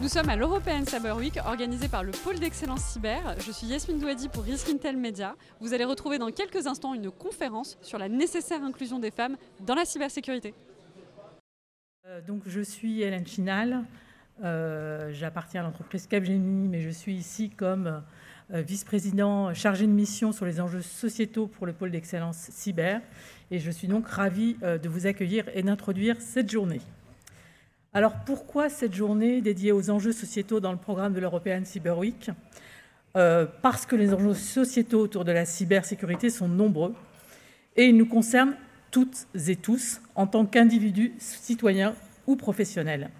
Nous sommes à l'European Cyber Week organisée par le pôle d'excellence cyber. Je suis Yasmine Douadi pour Risk Intel Media. Vous allez retrouver dans quelques instants une conférence sur la nécessaire inclusion des femmes dans la cybersécurité. Euh, donc je suis Hélène Chinal. Euh, j'appartiens à l'entreprise Capgemini, mais je suis ici comme euh, vice-président chargé de mission sur les enjeux sociétaux pour le pôle d'excellence cyber. Et je suis donc ravie de vous accueillir et d'introduire cette journée. Alors pourquoi cette journée dédiée aux enjeux sociétaux dans le programme de l'European Cyber Week? Euh, Parce que les enjeux sociétaux autour de la cybersécurité sont nombreux et ils nous concernent toutes et tous en tant qu'individus, citoyens ou professionnels.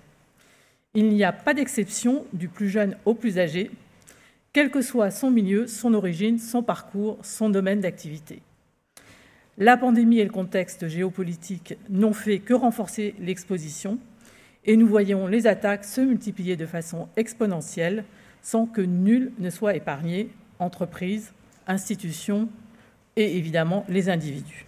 Il n'y a pas d'exception du plus jeune au plus âgé, quel que soit son milieu, son origine, son parcours, son domaine d'activité. La pandémie et le contexte géopolitique n'ont fait que renforcer l'exposition et nous voyons les attaques se multiplier de façon exponentielle sans que nul ne soit épargné, entreprises, institutions et évidemment les individus.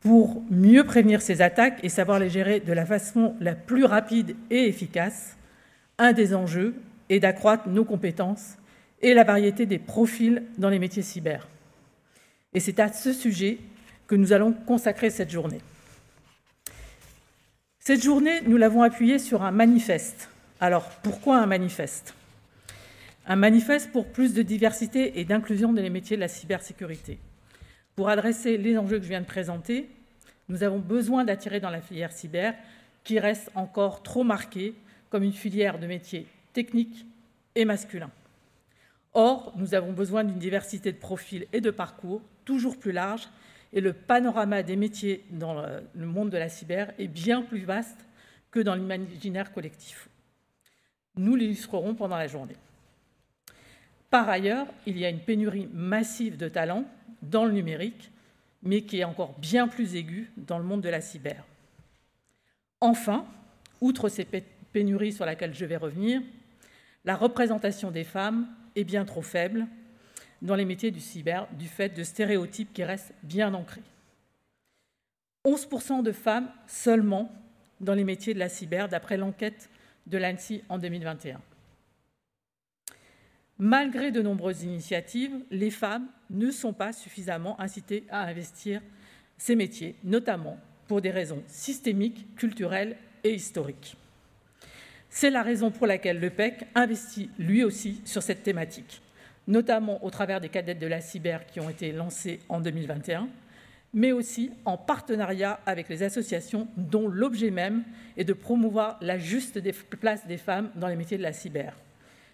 Pour mieux prévenir ces attaques et savoir les gérer de la façon la plus rapide et efficace, un des enjeux est d'accroître nos compétences et la variété des profils dans les métiers cyber. Et c'est à ce sujet que nous allons consacrer cette journée. Cette journée, nous l'avons appuyée sur un manifeste. Alors, pourquoi un manifeste? Un manifeste pour plus de diversité et d'inclusion dans les métiers de la cybersécurité. Pour adresser les enjeux que je viens de présenter, nous avons besoin d'attirer dans la filière cyber, qui reste encore trop marquée comme une filière de métiers techniques et masculins. Or, nous avons besoin d'une diversité de profils et de parcours toujours plus large et le panorama des métiers dans le monde de la cyber est bien plus vaste que dans l'imaginaire collectif. Nous l'illustrerons pendant la journée. Par ailleurs, il y a une pénurie massive de talents dans le numérique, mais qui est encore bien plus aiguë dans le monde de la cyber. Enfin, outre ces pénuries sur lesquelles je vais revenir, la représentation des femmes est bien trop faible dans les métiers du cyber du fait de stéréotypes qui restent bien ancrés. 11% de femmes seulement dans les métiers de la cyber, d'après l'enquête de l'ANSI en 2021. Malgré de nombreuses initiatives, les femmes ne sont pas suffisamment incitées à investir ces métiers, notamment pour des raisons systémiques, culturelles et historiques. C'est la raison pour laquelle le PEC investit lui aussi sur cette thématique notamment au travers des cadettes de la cyber qui ont été lancées en 2021, mais aussi en partenariat avec les associations dont l'objet même est de promouvoir la juste place des femmes dans les métiers de la cyber.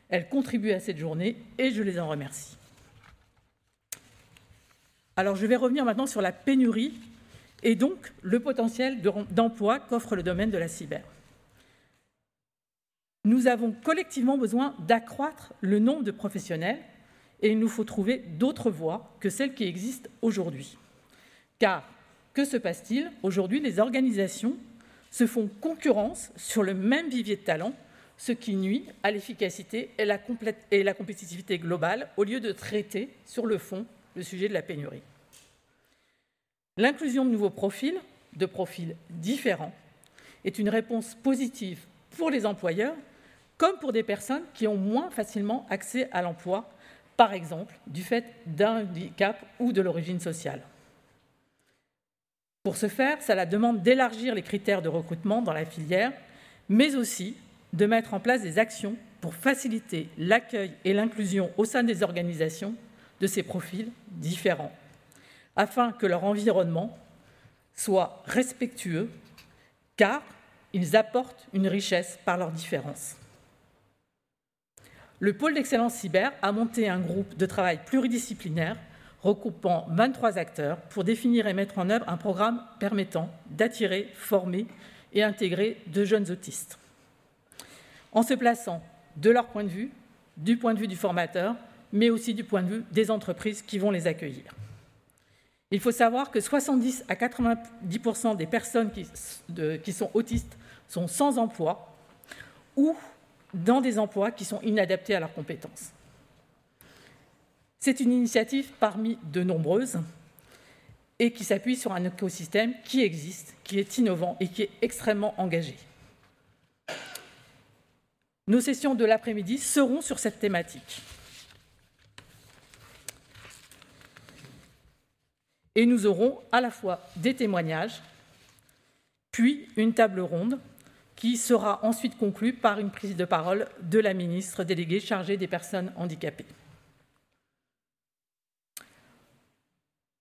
Elles contribuent à cette journée et je les en remercie. Alors je vais revenir maintenant sur la pénurie et donc le potentiel d'emploi qu'offre le domaine de la cyber. Nous avons collectivement besoin d'accroître le nombre de professionnels et il nous faut trouver d'autres voies que celles qui existent aujourd'hui. Car que se passe-t-il Aujourd'hui, les organisations se font concurrence sur le même vivier de talents, ce qui nuit à l'efficacité et, et la compétitivité globale, au lieu de traiter sur le fond le sujet de la pénurie. L'inclusion de nouveaux profils, de profils différents, est une réponse positive pour les employeurs comme pour des personnes qui ont moins facilement accès à l'emploi par exemple du fait d'un handicap ou de l'origine sociale. Pour ce faire, cela demande d'élargir les critères de recrutement dans la filière, mais aussi de mettre en place des actions pour faciliter l'accueil et l'inclusion au sein des organisations de ces profils différents, afin que leur environnement soit respectueux, car ils apportent une richesse par leurs différences. Le pôle d'excellence cyber a monté un groupe de travail pluridisciplinaire regroupant 23 acteurs pour définir et mettre en œuvre un programme permettant d'attirer, former et intégrer de jeunes autistes. En se plaçant de leur point de vue, du point de vue du formateur, mais aussi du point de vue des entreprises qui vont les accueillir. Il faut savoir que 70 à 90% des personnes qui, qui sont autistes sont sans emploi ou dans des emplois qui sont inadaptés à leurs compétences. C'est une initiative parmi de nombreuses et qui s'appuie sur un écosystème qui existe, qui est innovant et qui est extrêmement engagé. Nos sessions de l'après-midi seront sur cette thématique. Et nous aurons à la fois des témoignages, puis une table ronde qui sera ensuite conclue par une prise de parole de la ministre déléguée chargée des personnes handicapées.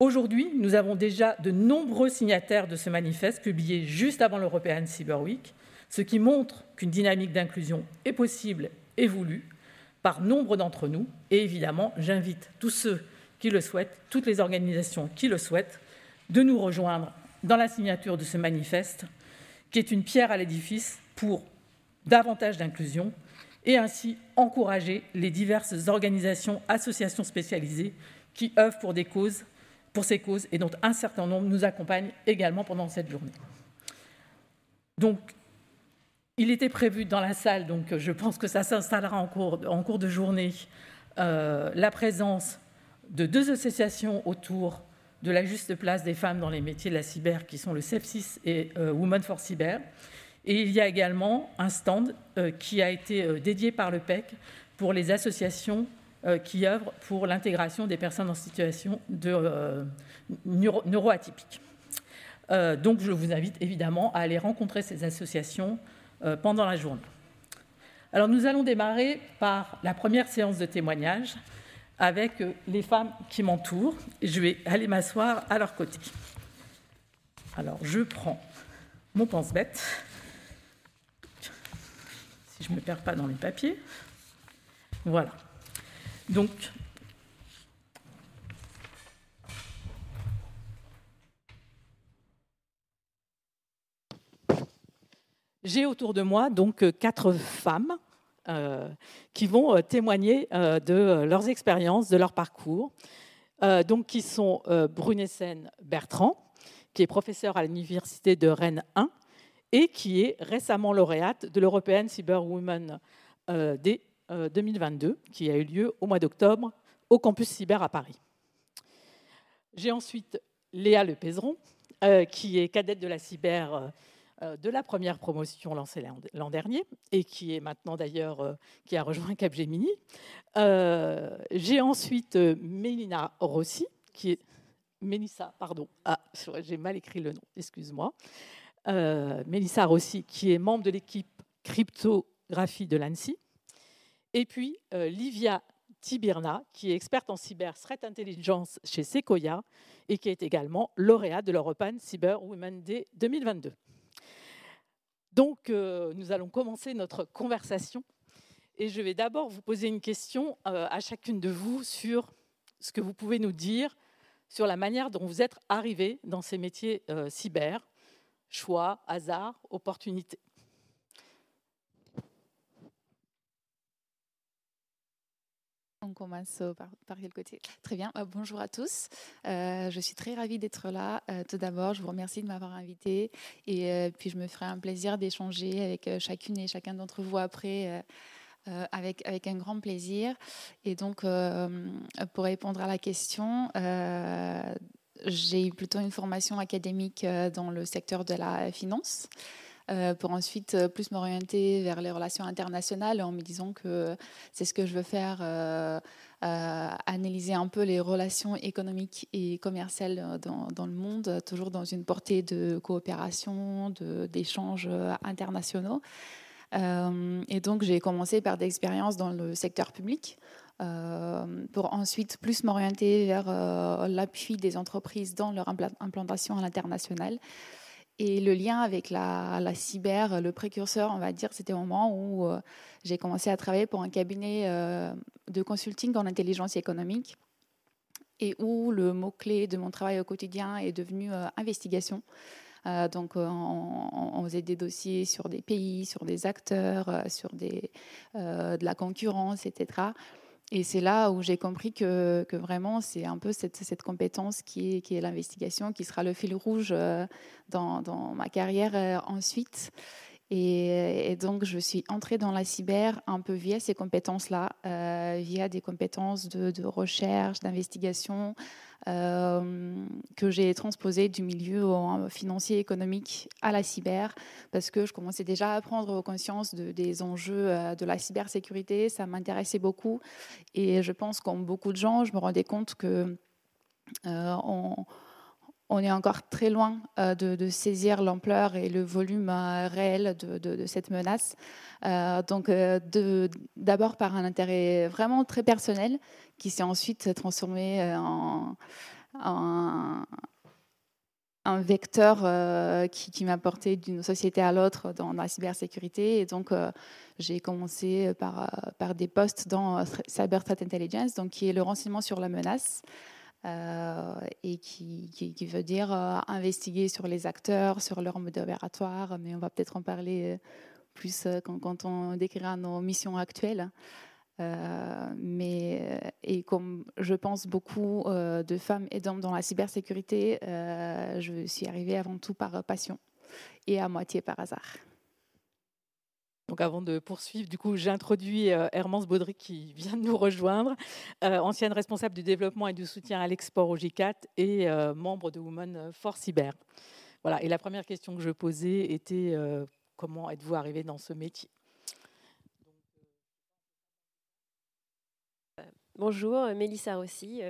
Aujourd'hui, nous avons déjà de nombreux signataires de ce manifeste publié juste avant l'European Cyber Week, ce qui montre qu'une dynamique d'inclusion est possible et voulue par nombre d'entre nous. Et évidemment, j'invite tous ceux qui le souhaitent, toutes les organisations qui le souhaitent, de nous rejoindre dans la signature de ce manifeste, qui est une pierre à l'édifice pour davantage d'inclusion et ainsi encourager les diverses organisations, associations spécialisées qui œuvrent pour, ces causes et dont un certain nombre nous accompagnent également pendant cette journée. Donc, il était prévu dans la salle, donc je pense que ça s'installera en cours, en cours de journée, euh, la présence de deux associations autour de la juste place des femmes dans les métiers de la cyber, qui sont le CEPSIS et euh, Women for Cyber. Et il y a également un stand euh, qui a été euh, dédié par le PEC pour les associations qui œuvrent pour l'intégration des personnes en situation de neuro neuroatypique. donc je vous invite évidemment à aller rencontrer ces associations pendant la journée. Alors nous allons démarrer par la première séance de témoignage avec euh, les femmes qui m'entourent. Je vais aller m'asseoir à leur côté. Alors, je prends mon pense-bête, si je ne me perds pas dans les papiers. Voilà. Donc, j'ai autour de moi donc quatre femmes euh, qui vont euh, témoigner euh, de leurs expériences, de leur parcours. donc, qui sont Brunessen Bertrand, qui est professeur à l'université de Rennes 1 et qui est récemment lauréate de l'European Cyber Women Day 2022, qui a eu lieu au mois d'octobre au campus cyber à Paris. J'ai ensuite Léa Le qui est cadette de la cyber euh, de la première promotion lancée l'an dernier et qui est maintenant d'ailleurs euh, qui a rejoint Capgemini. Euh, j'ai ensuite Mélina Rossi qui est Mélissa, pardon, ah, j'ai mal écrit le nom, excuse-moi. Mélissa Rossi, qui est membre de l'équipe cryptographie de l'ANSI. Et puis Livia Tibirna, qui est experte en cyber threat intelligence chez Sequoia et qui est également lauréate de l'European Cyber Women Day 2022. Donc, euh, nous allons commencer notre conversation. Et je vais d'abord vous poser une question euh, à chacune de vous sur ce que vous pouvez nous dire sur la manière dont vous êtes arrivé dans ces métiers euh, cyber, choix, hasard, opportunité. Commence par, quel côté Très bien. Euh, bonjour à tous. Euh, je suis très ravie d'être là. Euh, tout d'abord, je vous remercie de m'avoir invité. Et puis, je me ferai un plaisir d'échanger avec chacune et chacun d'entre vous après. avec, avec un grand plaisir. Et donc, pour répondre à la question, j'ai eu plutôt une formation académique dans le secteur de la finance. Euh, pour ensuite euh, plus m'orienter vers les relations internationales en me disant que c'est ce que je veux faire, euh, analyser un peu les relations économiques et commerciales dans, dans, le monde, toujours dans une portée de coopération, d'échanges internationaux. et donc j'ai commencé par des expériences dans le secteur public. pour ensuite plus m'orienter vers l'appui des entreprises dans leur implantation à l'international. Et le lien avec la, cyber, le précurseur, on va dire, c'était au moment où euh, j'ai commencé à travailler pour un cabinet euh, de consulting en intelligence économique et où le mot-clé de mon travail au quotidien est devenu euh, investigation. donc, on, faisait des dossiers sur des pays, sur des acteurs, sur de la concurrence, etc. Et c'est là où j'ai compris que, vraiment, c'est un peu cette, compétence qui est, qui est l'investigation, qui sera le fil rouge euh, dans, dans ma carrière euh, ensuite. Et, donc, je suis entrée dans la cyber un peu via ces compétences-là, euh, via des compétences de, recherche, d'investigation, euh, que j'ai transposées du milieu financier économique à la cyber, parce que je commençais déjà à prendre conscience des enjeux euh, de la cybersécurité. Ça m'intéressait beaucoup. Et je pense, comme beaucoup de gens, je me rendais compte que on on est encore très loin euh, de, saisir l'ampleur et le volume euh, réel de, cette menace. Euh, donc, d'abord par un intérêt vraiment très personnel, qui s'est ensuite transformé en, un vecteur qui, m'a porté d'une société à l'autre dans la cybersécurité. Et donc, j'ai commencé par, par des postes dans Cyber Threat Intelligence, donc qui est le renseignement sur la menace. Euh, et qui, veut dire euh, investiguer sur les acteurs, sur leur mode opératoire, mais on va peut-être en parler euh, plus quand, quand, on décrira nos missions actuelles. mais et comme je pense beaucoup de femmes et d'hommes dans la cybersécurité, je suis arrivée avant tout par passion et à moitié par hasard. Donc avant de poursuivre, du coup, j'introduis euh, Hermance Baudry qui vient de nous rejoindre, euh, ancienne responsable du développement et du soutien à l'export au G4 et euh, membre de Women for Cyber. Voilà. Et la première question que je posais était comment êtes-vous arrivé dans ce métier? Bonjour, Mélissa Rossi.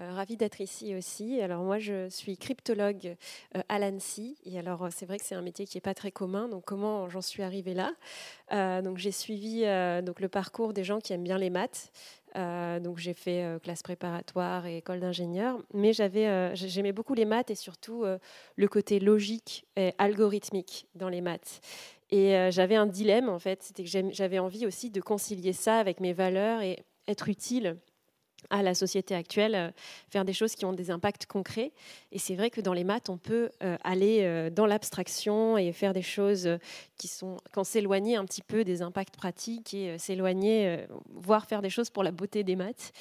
Euh, ravie d'être ici aussi. Alors moi, je suis cryptologue euh, à l'ANSI. Et alors, c'est vrai que c'est un métier qui n'est pas très commun. Donc, comment j'en suis arrivée là? Euh, Donc, j'ai suivi donc le parcours des gens qui aiment bien les maths. donc, j'ai fait classe préparatoire et école d'ingénieur. Mais j'avais, j'aimais beaucoup les maths et surtout le côté logique et algorithmique dans les maths. Et j'avais un dilemme en fait, c'était que j'avais envie aussi de concilier ça avec mes valeurs et être utile à la société actuelle, euh, faire des choses qui ont des impacts concrets. Et c'est vrai que dans les maths, on peut euh, aller euh, dans l'abstraction et faire des choses qui sont, quand s'éloigner un petit peu des impacts pratiques et s'éloigner, voire faire des choses pour la beauté des maths.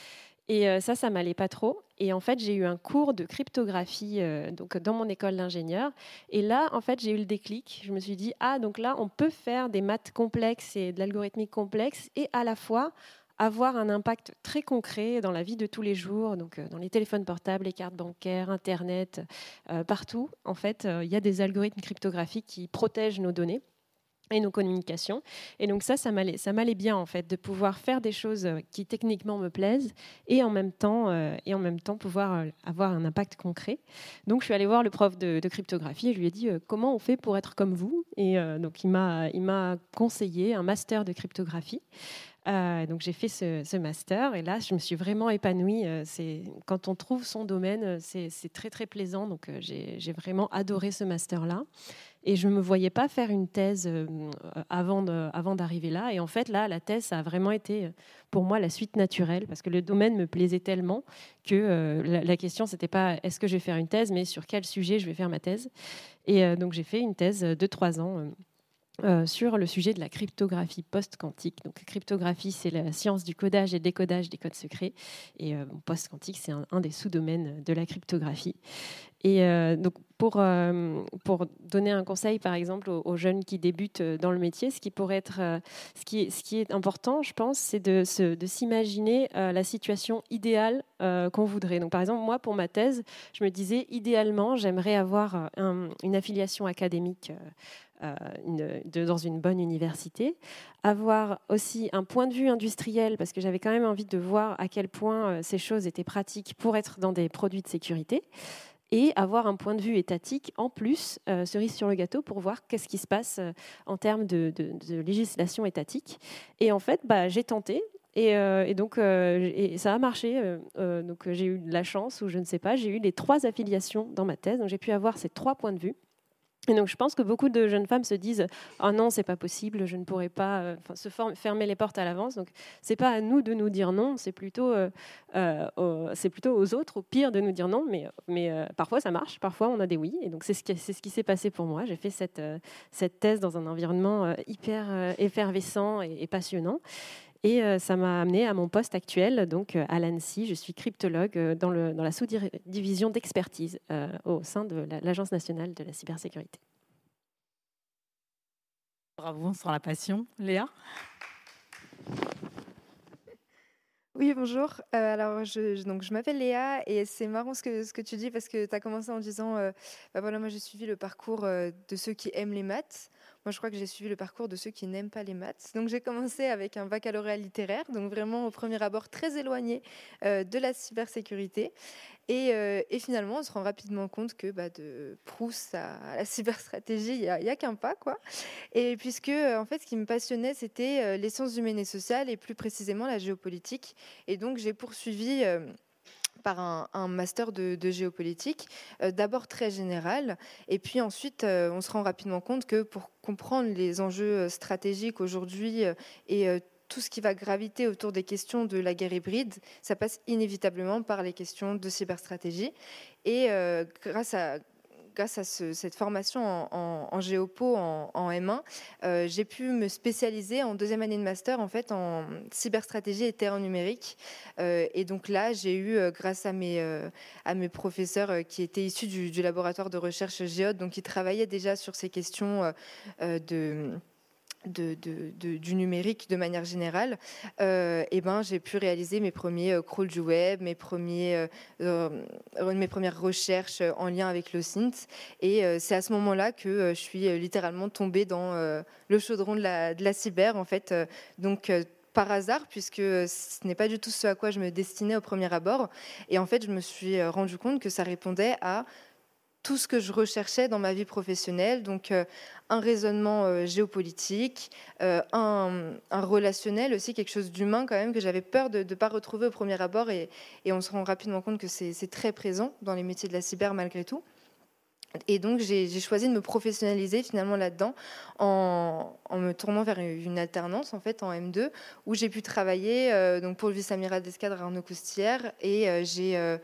Et ça, ça m'allait pas trop. Et en fait, j'ai eu un cours de cryptographie donc dans mon école d'ingénieur. Et là, en fait, j'ai eu le déclic. Je me suis dit ah donc là, on peut faire des maths complexes et de l'algorithmique complexe et à la fois avoir un impact très concret dans la vie de tous les jours, donc euh, dans les téléphones portables, les cartes bancaires, Internet, euh, partout. En fait, euh, il y a des algorithmes cryptographiques qui protègent nos données et nos communications. Et donc ça, ça m'allait, bien en fait de pouvoir faire des choses qui techniquement me plaisent et en même temps, et en même temps pouvoir avoir un impact concret. Donc je suis allée voir le prof de, cryptographie et je lui ai dit comment on fait pour être comme vous? Et donc il m'a, il m'a conseillé un master de cryptographie. Euh, donc j'ai fait ce, master et là je me suis vraiment épanouie. Euh, c'est quand on trouve son domaine, euh, c'est très très plaisant. Donc j'ai vraiment adoré ce master là et je me voyais pas faire une thèse avant d'arriver là. Et en fait là la thèse ça a vraiment été pour moi la suite naturelle parce que le domaine me plaisait tellement que la, la, question c'était pas est-ce que je vais faire une thèse mais sur quel sujet je vais faire ma thèse. Et donc j'ai fait une thèse de trois ans euh, sur le sujet de la cryptographie post-quantique. Donc, cryptographie, c'est la science du codage et décodage des codes secrets. Et euh, post-quantique, c'est un, des sous-domaines de la cryptographie. Et euh, donc, pour, pour donner un conseil, par exemple, aux, jeunes qui débutent dans le métier, ce qui pourrait être, ce qui est, ce qui est important, je pense, c'est de, de s'imaginer la situation idéale qu'on voudrait. Donc, par exemple, moi, pour ma thèse, je me disais, idéalement, j'aimerais avoir une affiliation académique euh, dans une bonne université, avoir aussi un point de vue industriel, parce que j'avais quand même envie de voir à quel point euh, ces choses étaient pratiques pour être dans des produits de sécurité, et avoir un point de vue étatique en plus, euh, cerise sur le gâteau, pour voir qu'est-ce qui se passe en termes de, législation étatique. Et en fait, bah, j'ai tenté, et, donc, ça a marché. donc, j'ai eu la chance, ou je ne sais pas, j'ai eu les trois affiliations dans ma thèse. Donc, j'ai pu avoir ces trois points de vue. Et donc, je pense que beaucoup de jeunes femmes se disent Oh non, c'est pas possible, je ne pourrais pas euh, se fermer les portes à l'avance. Donc, c'est pas à nous de nous dire non, c'est plutôt, euh, euh, c'est plutôt aux autres, au pire, de nous dire non. Mais, mais parfois, ça marche, parfois, on a des oui. Et donc, c'est ce qui, c'est ce qui s'est passé pour moi. J'ai fait cette, cette thèse dans un environnement hyper effervescent et, passionnant. Et ça m'a amené à mon poste actuel, donc à l'ANSI. Je suis cryptologue dans, le, dans la sous-division d'expertise au sein de l'Agence nationale de la cybersécurité. Bravo, sans la passion. Léa? Oui, bonjour. Euh, alors, je, donc, je m'appelle Léa et c'est marrant ce que, ce que tu dis parce que tu as commencé en disant euh, bah voilà, moi j'ai suivi le parcours euh, de ceux qui aiment les maths. Moi, je crois que j'ai suivi le parcours de ceux qui n'aiment pas les maths. Donc, j'ai commencé avec un baccalauréat littéraire, donc vraiment au premier abord très éloigné de la cybersécurité. Euh, et, finalement, on se rend rapidement compte que bah, de Proust à, la cyberstratégie, il n'y a, qu'un pas. Quoi. Et puisque, euh, en fait, ce qui me passionnait, c'était euh, les sciences humaines et sociales, et plus précisément la géopolitique. Et donc, j'ai poursuivi par un, master de, géopolitique, d'abord très général, et puis ensuite on se rend rapidement compte que pour comprendre les enjeux stratégiques aujourd'hui et tout ce qui va graviter autour des questions de la guerre hybride, ça passe inévitablement par les questions de cyberstratégie. Et euh, grâce à grâce à cette formation en, géopo en, M1, euh, j'ai pu me spécialiser en deuxième année de master en fait en cyberstratégie et terrain numérique. Euh, et donc là, j'ai eu, grâce à mes, professeurs qui étaient issus du, du, laboratoire de recherche Géode, donc qui travaillaient déjà sur ces questions de du numérique de manière générale, euh, eh ben, j'ai pu réaliser mes premiers euh, crawls du web, mes, premiers, euh, mes premières recherches en lien avec le synth. Et c'est à ce moment-là que je suis littéralement tombée dans le chaudron de la, de la cyber, en fait. donc, par hasard, puisque ce n'est pas du tout ce à quoi je me destinais au premier abord. Et en fait, je me suis rendu compte que ça répondait à tout ce que je recherchais dans ma vie professionnelle, donc euh, un raisonnement euh, géopolitique, euh, un, relationnel aussi, quelque chose d'humain quand même que j'avais peur de ne pas retrouver au premier abord, et, on se rend rapidement compte que c'est très présent dans les métiers de la cyber malgré tout. Et donc j'ai choisi de me professionnaliser finalement là-dedans en, me tournant vers une alternance en fait en M2 où j'ai pu travailler donc pour le vice-amiral d'escadre Arnaud Coustière et j'ai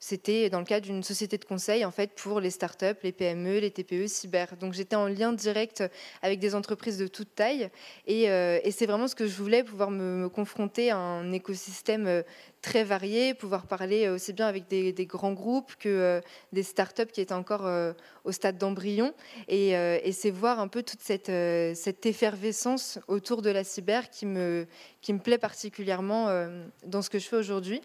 c'était dans le cadre d'une société de conseil en fait pour les startups, les PME, les TPE cyber. Donc j'étais en lien direct avec des entreprises de toute taille et, euh, c'est vraiment ce que je voulais pouvoir me, confronter à un écosystème euh, très varié, pouvoir parler aussi bien avec des, grands groupes que euh, des startups qui étaient encore euh, au stade d'embryon. Et, euh, c'est voir un peu toute cette, effervescence autour de la cyber qui me, plaît particulièrement dans ce que je fais aujourd'hui.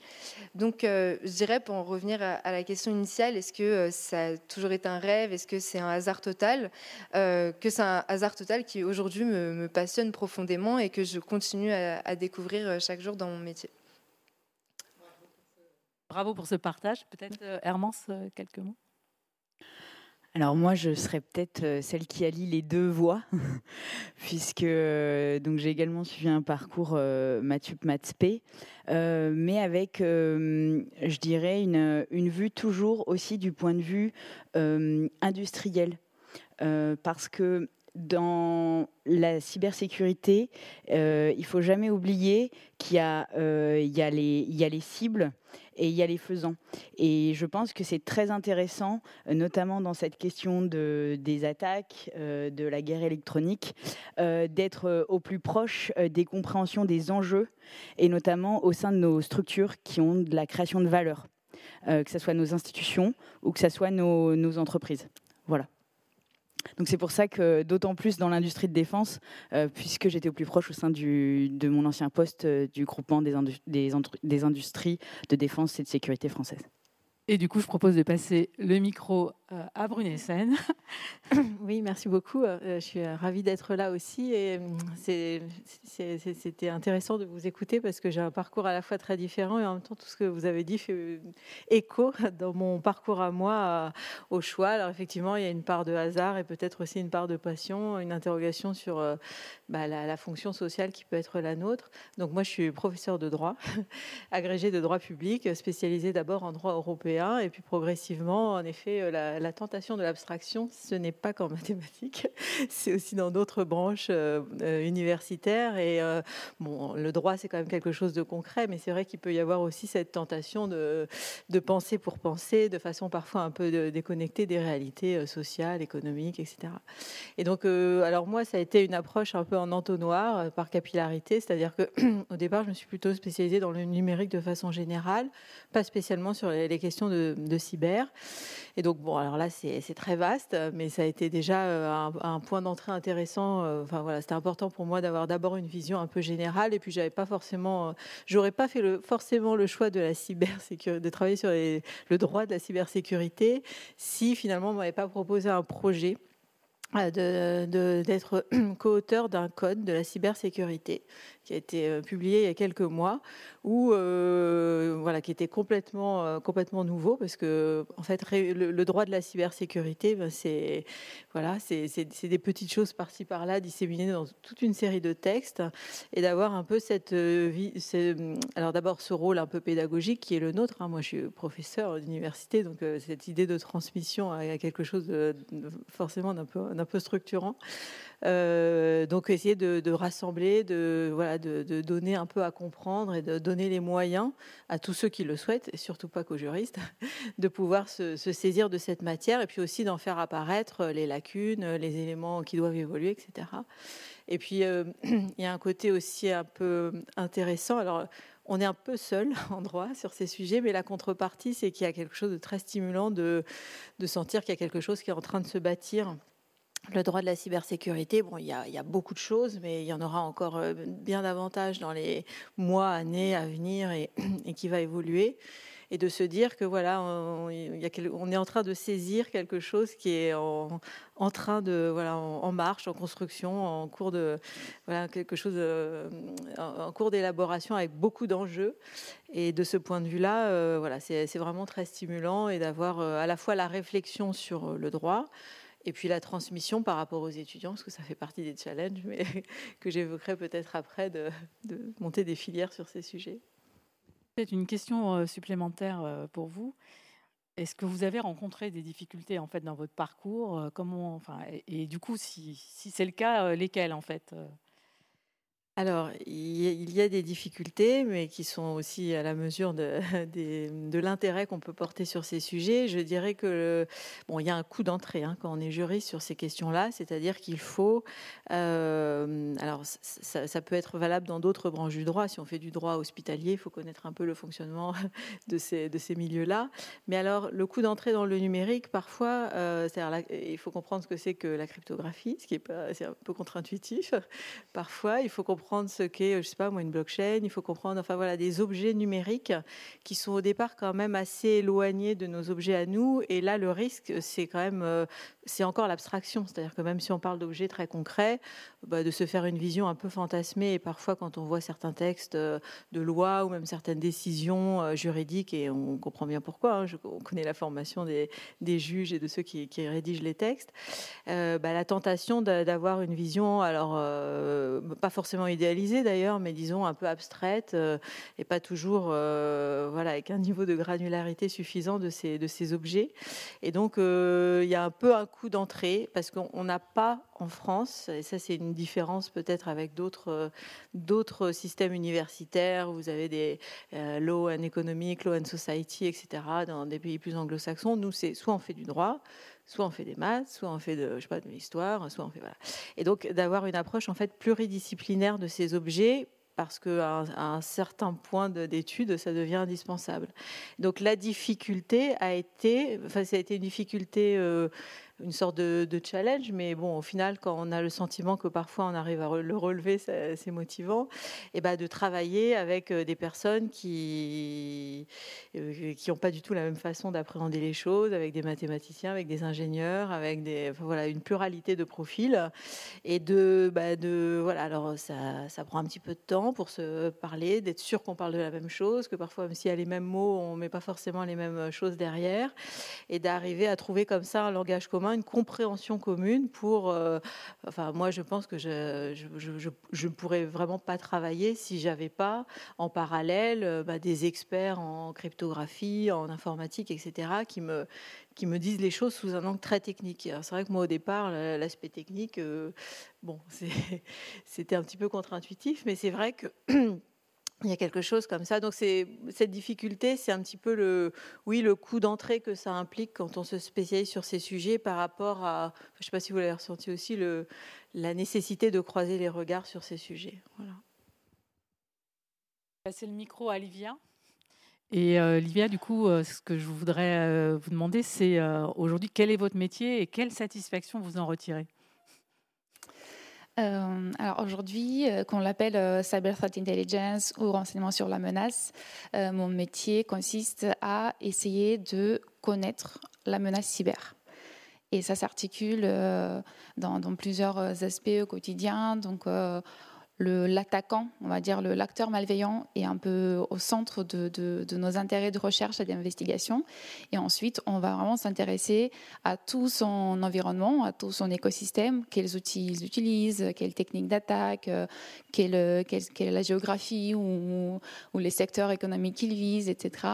Donc, je dirais, pour en revenir à, la question initiale, est-ce que ça a toujours été un rêve? Est-ce que c'est un hasard total? Que c'est un hasard total qui aujourd'hui me, passionne profondément et que je continue à découvrir chaque jour dans mon métier. Bravo pour ce partage. Peut-être euh, Hermance, euh, quelques mots alors moi, je serais peut-être euh, celle qui allie les deux voies, puisque donc j'ai également suivi un parcours Mathup Matspé, mais avec, je dirais, une, une, vue toujours aussi du point de vue industriel, parce que dans la cybersécurité, il il faut jamais oublier qu'il y, y, y a les cibles et il y a les faisans. Et je pense que c'est très intéressant, euh, notamment dans cette question de, des attaques, euh, de la guerre électronique, euh, d'être au plus proche des compréhensions des enjeux, et notamment au sein de nos structures qui ont de la création de valeur, que ce soit nos institutions ou que ce soit nos entreprises. Donc c'est pour ça que d'autant plus dans l'industrie de défense, euh, puisque j'étais au plus proche au sein de mon ancien poste euh, du groupement des, des, industries de défense et de sécurité françaises. Et du coup, je propose de passer le micro à Brunessen. Oui, merci beaucoup. Euh, je suis ravie d'être là aussi. Et euh, c'était intéressant de vous écouter parce que j'ai un parcours à la fois très différent et en même temps, tout ce que vous avez dit fait écho dans mon parcours à moi au choix. Alors, effectivement, il y a une part de hasard et peut-être aussi une part de passion, une interrogation sur bah, la, la, fonction sociale qui peut être la nôtre. Donc, moi, je suis professeur de droit, agrégé de droit public, spécialisé d'abord en droit européen et puis progressivement, en effet, la la tentation de l'abstraction, ce n'est pas qu'en mathématiques, c'est aussi dans d'autres branches euh, euh, universitaires. Et euh, bon, le droit, c'est quand même quelque chose de concret, mais c'est vrai qu'il peut y avoir aussi cette tentation de, penser pour penser, de façon parfois un peu déconnectée des réalités sociales, économiques, etc. Et donc, alors moi, ça a été une approche un peu en entonnoir, par capillarité, c'est-à-dire que au départ, je me suis plutôt spécialisée dans le numérique de façon générale, pas spécialement sur les questions de, de cyber. Et donc, bon, alors alors là, c'est très vaste, mais ça a été déjà un, point d'entrée intéressant. Enfin voilà, c'était important pour moi d'avoir d'abord une vision un peu générale, et puis j'avais pas forcément, j'aurais pas fait le, forcément le choix de la cybersécurité, de travailler sur le droit de la cybersécurité, si finalement on m'avait pas proposé un projet d'être co-auteur d'un code de la cybersécurité qui a été euh, publié il y a quelques mois, ou euh, voilà, qui était complètement, euh, complètement nouveau, parce que en fait, le, droit de la cybersécurité, ben, c'est voilà, c'est des petites choses par-ci par-là disséminées dans toute une série de textes, et d'avoir un peu cette vie, alors d'abord ce rôle un peu pédagogique qui est le nôtre. Hein. Moi, je suis professeur d'université, donc cette idée de transmission a quelque chose forcément d'un peu, d'un peu structurant. Euh, donc essayer de, rassembler, de, voilà, de, donner un peu à comprendre et de donner les moyens à tous ceux qui le souhaitent, et surtout pas qu'aux juristes, de pouvoir se, saisir de cette matière et puis aussi d'en faire apparaître les lacunes, les éléments qui doivent évoluer, etc. Et puis euh, il y a un côté aussi un peu intéressant. Alors on est un peu seul en droit sur ces sujets, mais la contrepartie, c'est qu'il y a quelque chose de très stimulant de sentir qu'il y a quelque chose qui est en train de se bâtir le droit de la cybersécurité, bon, il y, a, beaucoup de choses, mais il y en aura encore euh, bien davantage dans les mois, années à venir et, qui va évoluer. Et de se dire que voilà, on, est en train de saisir quelque chose qui est en, train de voilà en, marche, en construction, en cours de voilà quelque chose euh, en cours d'élaboration avec beaucoup d'enjeux. Et de ce point de vue-là, euh, voilà, c'est vraiment très stimulant et d'avoir à la fois la réflexion sur le droit et puis la transmission par rapport aux étudiants, parce que ça fait partie des challenges, mais que j'évoquerai peut-être après de, monter des filières sur ces sujets. Une question euh, supplémentaire euh, pour vous. Est-ce que vous avez rencontré des difficultés en fait dans votre parcours euh, Comment, enfin, et, du coup, si, si c'est le cas, lesquelles en fait alors, il y a des difficultés, mais qui sont aussi à la mesure de, l'intérêt qu'on peut porter sur ces sujets. Je dirais que bon, il y a un coup d'entrée hein, quand on est juriste sur ces questions-là, c'est-à-dire qu'il faut. Euh, alors, ça, peut être valable dans d'autres branches du droit. Si on fait du droit hospitalier, il faut connaître un peu le fonctionnement de ces, milieux-là. Mais alors, le coup d'entrée dans le numérique, parfois, euh, il faut comprendre ce que c'est que la cryptographie, ce qui est, c'est un peu contre-intuitif. Parfois, il faut comprendre comprendre ce qu'est, je sais pas moi, une blockchain. Il faut comprendre, enfin voilà, des objets numériques qui sont au départ quand même assez éloignés de nos objets à nous. Et là, le risque, c'est quand même, euh, c'est encore l'abstraction. C'est-à-dire que même si on parle d'objets très concrets, bah, de se faire une vision un peu fantasmée. Et parfois, quand on voit certains textes euh, de loi ou même certaines décisions euh, juridiques, et on comprend bien pourquoi. Hein, on connaît la formation des, juges et de ceux qui, qui rédigent les textes. bah, la tentation d'avoir une vision, alors pas forcément idéalisée d'ailleurs, mais disons un peu abstraite euh, et pas toujours euh, voilà, avec un niveau de granularité suffisant de ces, de ces objets. Et donc euh, il y a un peu un coup d'entrée parce qu'on n'a pas en France, et ça c'est une différence peut-être avec d'autres d'autres systèmes universitaires, où vous avez des law and economic, law and society, etc., dans des pays plus anglo-saxons. Nous, c'est soit on fait du droit, Soit on fait des maths, soit on fait de, de l'histoire, soit on fait voilà. Et donc d'avoir une approche en fait pluridisciplinaire de ces objets parce qu'à un, certain point d'étude, ça devient indispensable. Donc la difficulté a été, enfin ça a été une difficulté euh, une sorte de, challenge, mais bon, au final, quand on a le sentiment que parfois on arrive à le relever, c'est motivant, et ben de travailler avec euh, des personnes qui euh, qui n'ont pas du tout la même façon d'appréhender les choses, avec des mathématiciens, avec des ingénieurs, avec des voilà une pluralité de profils, et de bah, de voilà alors ça, ça prend un petit peu de temps pour se parler, d'être sûr qu'on parle de la même chose, que parfois même s'il y a les mêmes mots, on met pas forcément les mêmes choses derrière, et d'arriver à trouver comme ça un langage commun une compréhension commune pour. Euh, enfin, moi, je pense que je je, pourrais vraiment pas travailler si j'avais pas en parallèle euh, bah, des experts en cryptographie, en informatique, etc., qui me qui me disent les choses sous un angle très technique. C'est vrai que moi, au départ, l'aspect technique, euh, bon, c'était un petit peu contre-intuitif, mais c'est vrai que il y a quelque chose comme ça. Donc c'est cette difficulté, c'est un petit peu le, oui, le coup d'entrée que ça implique quand on se spécialise sur ces sujets par rapport à, je ne sais pas si vous l'avez ressenti aussi, le, la nécessité de croiser les regards sur ces sujets. Voilà. Passer le micro à Livia. Et Livia, du coup, ce que je voudrais vous demander, c'est aujourd'hui quel est votre métier et quelle satisfaction vous en retirez? Alors aujourd'hui, qu'on l'appelle Cyber Threat Intelligence ou renseignement sur la menace, mon métier consiste à essayer de connaître la menace cyber. Et ça s'articule dans, dans, plusieurs aspects au quotidien. Donc, l'attaquant, on va dire l'acteur malveillant, est un peu au centre de, nos intérêts de recherche et d'investigation. Et ensuite, on va vraiment s'intéresser à tout son environnement, à tout son écosystème, quels outils ils utilisent, quelles techniques d'attaque, euh, quelle, est la géographie ou, les secteurs économiques qu'ils visent, etc.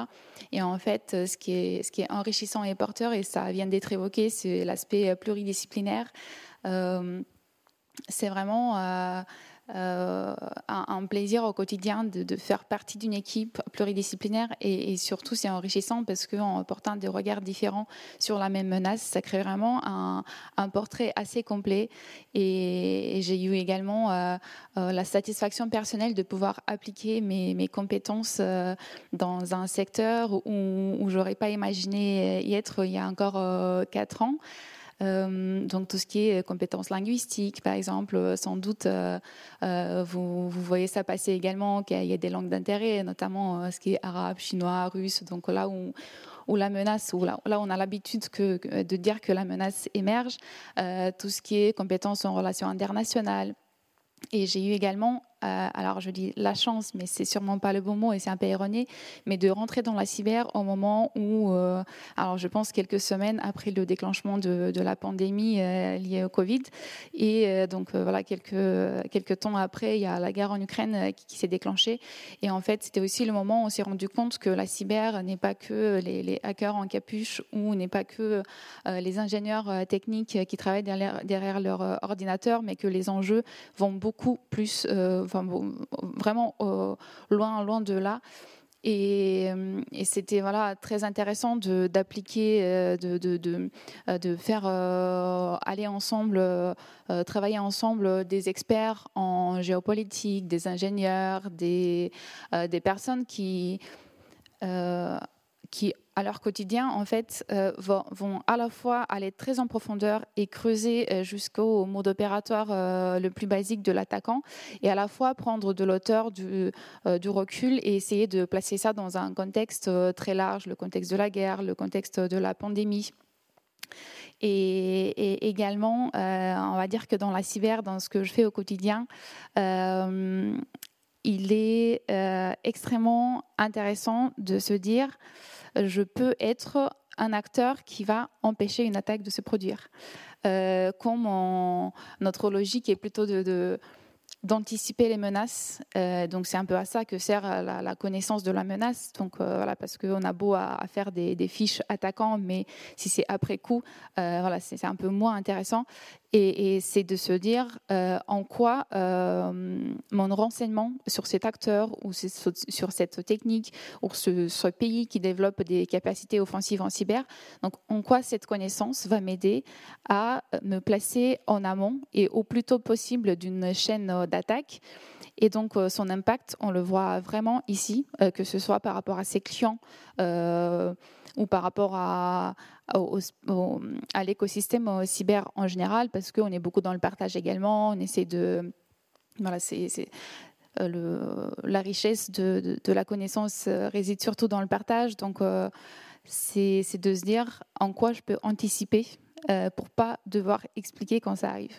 Et en fait, ce qui est, enrichissant et porteur, et ça vient d'être évoqué, c'est l'aspect pluridisciplinaire. Euh, c'est vraiment... Euh, euh, un, plaisir au quotidien de, faire partie d'une équipe pluridisciplinaire et, surtout c'est enrichissant parce qu'en portant des regards différents sur la même menace, ça crée vraiment un, portrait assez complet et, j'ai eu également euh, euh, la satisfaction personnelle de pouvoir appliquer mes, compétences dans un secteur où, où j'aurais pas imaginé y être il y a encore quatre ans. Euh, donc tout ce qui est compétences linguistiques, par exemple, euh, sans doute, euh, vous, voyez ça passer également, qu'il y a des langues d'intérêt, notamment ce qui est arabe, chinois, russe. Donc là où, la menace, où là, on a l'habitude de dire que la menace émerge, tout ce qui est compétences en relations internationales. Et j'ai eu également euh, alors je dis la chance, mais c'est sûrement pas le bon mot et c'est un peu erroné, mais de rentrer dans la cyber au moment où, euh, alors je pense quelques semaines après le déclenchement de, la pandémie euh, liée au Covid, et donc voilà quelques quelques temps après, il y a la guerre en Ukraine qui, s'est déclenchée, et en fait c'était aussi le moment où on s'est rendu compte que la cyber n'est pas que les, hackers en capuche ou n'est pas que les ingénieurs techniques qui travaillent derrière leur ordinateur, mais que les enjeux vont beaucoup plus enfin vraiment euh, loin, loin de là. Et, euh, c'était voilà très intéressant d'appliquer, euh, de, de, de, faire aller ensemble, travailler ensemble des experts en géopolitique, des ingénieurs, des, des personnes qui qui à leur quotidien, en fait, euh, vont, à la fois aller très en profondeur et creuser euh, jusqu'au mode opératoire euh, le plus basique de l'attaquant, et à la fois prendre de l'auteur, du, du, recul et essayer de placer ça dans un contexte très large, le contexte de la guerre, le contexte de la pandémie. Et, également, on va dire que dans la cyber, dans ce que je fais au quotidien, il est extrêmement intéressant de se dire je peux être un acteur qui va empêcher une attaque de se produire. Euh, comme notre logique est plutôt de d'anticiper les menaces. Euh, donc c'est un peu à ça que sert la, connaissance de la menace. Donc euh, voilà, parce qu'on a beau à, faire des, fiches attaquants, mais si c'est après coup, euh, voilà, c'est un peu moins intéressant. Et, c'est de se dire en quoi mon renseignement sur cet acteur ou sur cette technique ou sur ce pays qui développe des capacités offensives en cyber, donc en quoi cette connaissance va m'aider à me placer en amont et au plus tôt possible d'une chaîne d'attaque. Et donc, euh, son impact, on le voit vraiment ici, euh, que ce soit par rapport à ses clients euh, ou par rapport à, à l'écosystème cyber en général, parce qu'on est beaucoup dans le partage également. On essaie de. Voilà, c'est. Le, la richesse de, la connaissance réside surtout dans le partage. Donc, c'est de se dire en quoi je peux anticiper pour pas devoir expliquer quand ça arrive.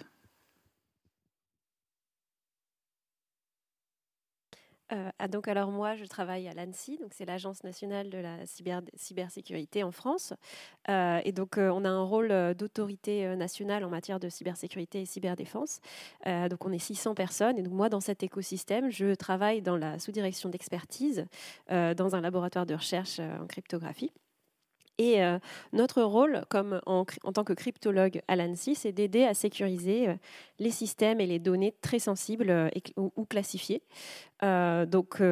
Euh, ah, donc alors moi je travaille à l'ANSI, donc c'est l'agence nationale de la cyber, cybersécurité en France, euh, et donc euh, on a un rôle d'autorité nationale en matière de cybersécurité et cyberdéfense. donc on est 600 personnes, et donc moi dans cet écosystème je travaille dans la sous-direction d'expertise dans un laboratoire de recherche en cryptographie. Et euh, notre rôle, en, tant que cryptologue à l'ANSI, c'est d'aider à sécuriser euh, les systèmes et les données très sensibles euh, ou, classifiées. donc,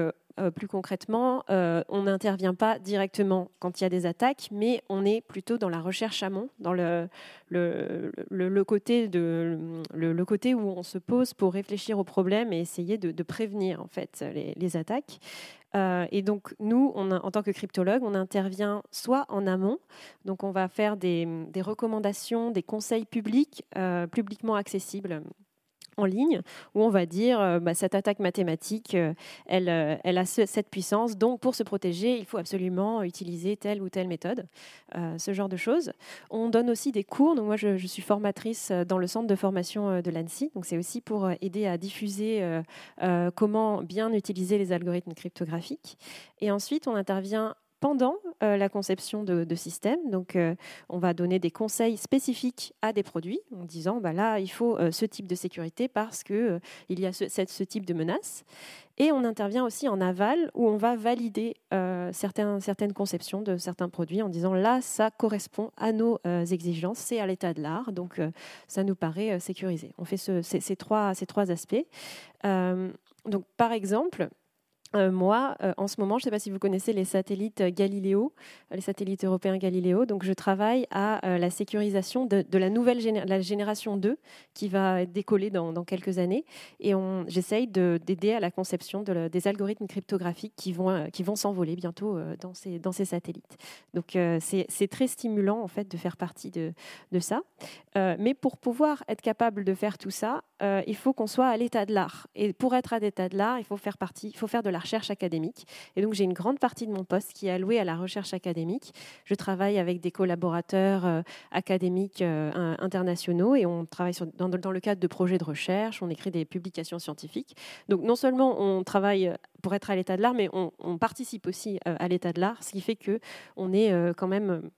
plus concrètement, on n'intervient pas directement quand il y a des attaques, mais on est plutôt dans la recherche amont, dans le, côté où on se pose pour réfléchir au problème et essayer de, prévenir en fait les, attaques. Et donc, nous, en tant que cryptologue, on intervient soit en amont, donc on va faire des, des recommandations, des conseils publics, publiquement accessibles en ligne où on va dire euh, bah, cette attaque mathématique, euh, elle, euh, elle a cette puissance, donc pour se protéger, il faut absolument utiliser telle ou telle méthode, ce genre de choses. On donne aussi des cours, donc moi je, suis formatrice dans le centre de formation de l'ANSI, donc c'est aussi pour aider à diffuser comment bien utiliser les algorithmes cryptographiques. Et ensuite, on intervient pendant euh, la conception de, systèmes. Donc, euh, on va donner des conseils spécifiques à des produits en disant bah là, il faut euh, ce type de sécurité parce qu'il il y a ce, ce, type de menace. Et on intervient aussi en aval où on va valider certaines conceptions de certains produits en disant là, ça correspond à nos exigences, c'est à l'état de l'art, donc ça nous paraît sécurisé. On fait ces, trois, ces trois aspects. donc, par exemple, euh, moi, euh, en ce moment, je ne sais pas si vous connaissez les satellites Galileo, les satellites européens Galileo. Donc, je travaille à euh, la sécurisation de, la nouvelle génération 2 qui va décoller dans, quelques années. Et j'essaye d'aider à la conception des algorithmes cryptographiques qui vont, s'envoler bientôt dans, ces, satellites. Donc, c'est très stimulant, en fait, de faire partie de, de ça. mais pour pouvoir être capable de faire tout ça, il faut qu'on soit à l'état de l'art. Et pour être à l'état de l'art, il faut faire partie, il faut faire de la recherche académique. Et donc, j'ai une grande partie de mon poste qui est allouée à la recherche académique. Je travaille avec des collaborateurs euh, académiques euh, internationaux et on travaille sur, dans, le cadre de projets de recherche, on écrit des publications scientifiques. Donc, non seulement on travaille pour être à l'état de l'art, mais on, on participe aussi euh, à l'état de l'art, ce qui fait que on est quand même